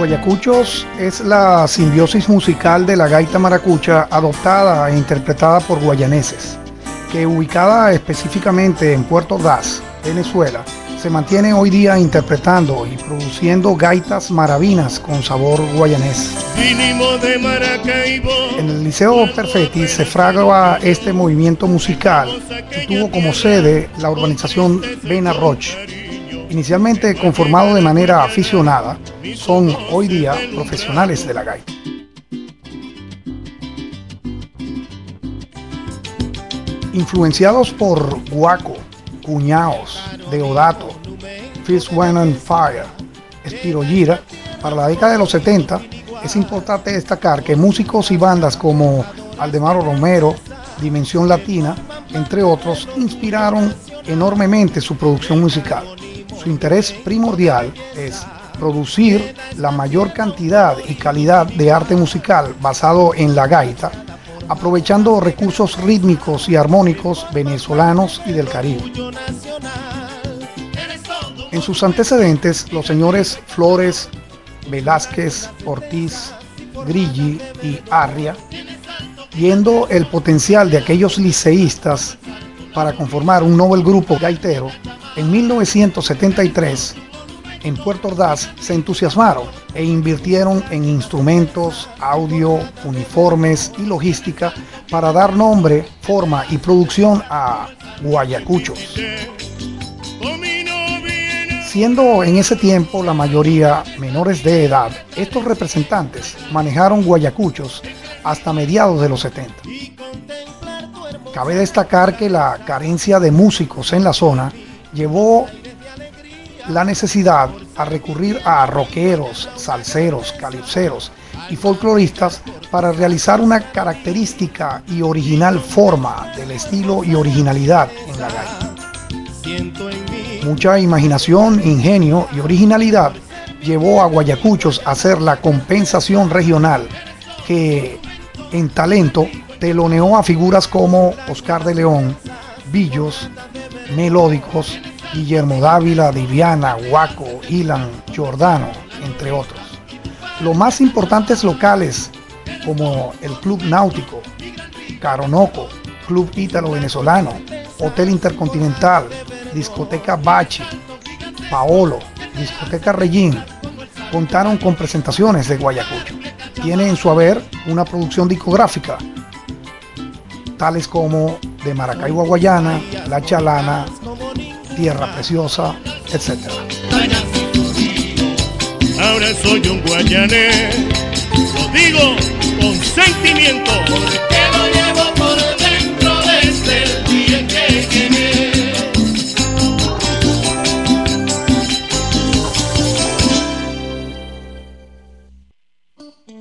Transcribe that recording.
Guayacuchos es la simbiosis musical de la gaita maracucha adoptada e interpretada por guayaneses, que ubicada específicamente en Puerto Ordaz, Venezuela, se mantiene hoy día interpretando y produciendo gaitas maravinas con sabor guayanés. En el Liceo Perfetti se fragua este movimiento musical y tuvo como sede la urbanización Bena Roche inicialmente conformado de manera aficionada, son hoy día profesionales de la gaita. Influenciados por Guaco, Cuñaos, Deodato, Fist Wine and Fire, Spiro Gira, para la década de los 70 es importante destacar que músicos y bandas como Aldemaro Romero, Dimensión Latina, entre otros, inspiraron enormemente su producción musical. Su interés primordial es producir la mayor cantidad y calidad de arte musical basado en la gaita, aprovechando recursos rítmicos y armónicos venezolanos y del Caribe. En sus antecedentes, los señores Flores, Velázquez, Ortiz, Grilli y Arria, viendo el potencial de aquellos liceístas para conformar un nuevo grupo gaitero, en 1973, en Puerto Ordaz, se entusiasmaron e invirtieron en instrumentos, audio, uniformes y logística para dar nombre, forma y producción a Guayacuchos. Siendo en ese tiempo la mayoría menores de edad, estos representantes manejaron Guayacuchos hasta mediados de los 70. Cabe destacar que la carencia de músicos en la zona llevó la necesidad a recurrir a rockeros, salseros, calipseros y folcloristas para realizar una característica y original forma del estilo y originalidad en la gaita. Mucha imaginación, ingenio y originalidad llevó a Guayacuchos a hacer la compensación regional que en talento teloneó a figuras como Oscar de León, Villos, melódicos, Guillermo Dávila, Diviana, Huaco, Ilan, Giordano, entre otros. Los más importantes locales, como el Club Náutico, Caronoco, Club Ítalo Venezolano, Hotel Intercontinental, Discoteca Bachi, Paolo, Discoteca Regín, contaron con presentaciones de Guayacucho. Tiene en su haber una producción discográfica, tales como de Maracaibo a Guayana, La Chalana, Tierra Preciosa, etc. Ahora soy un guayanés, lo digo con sentimiento.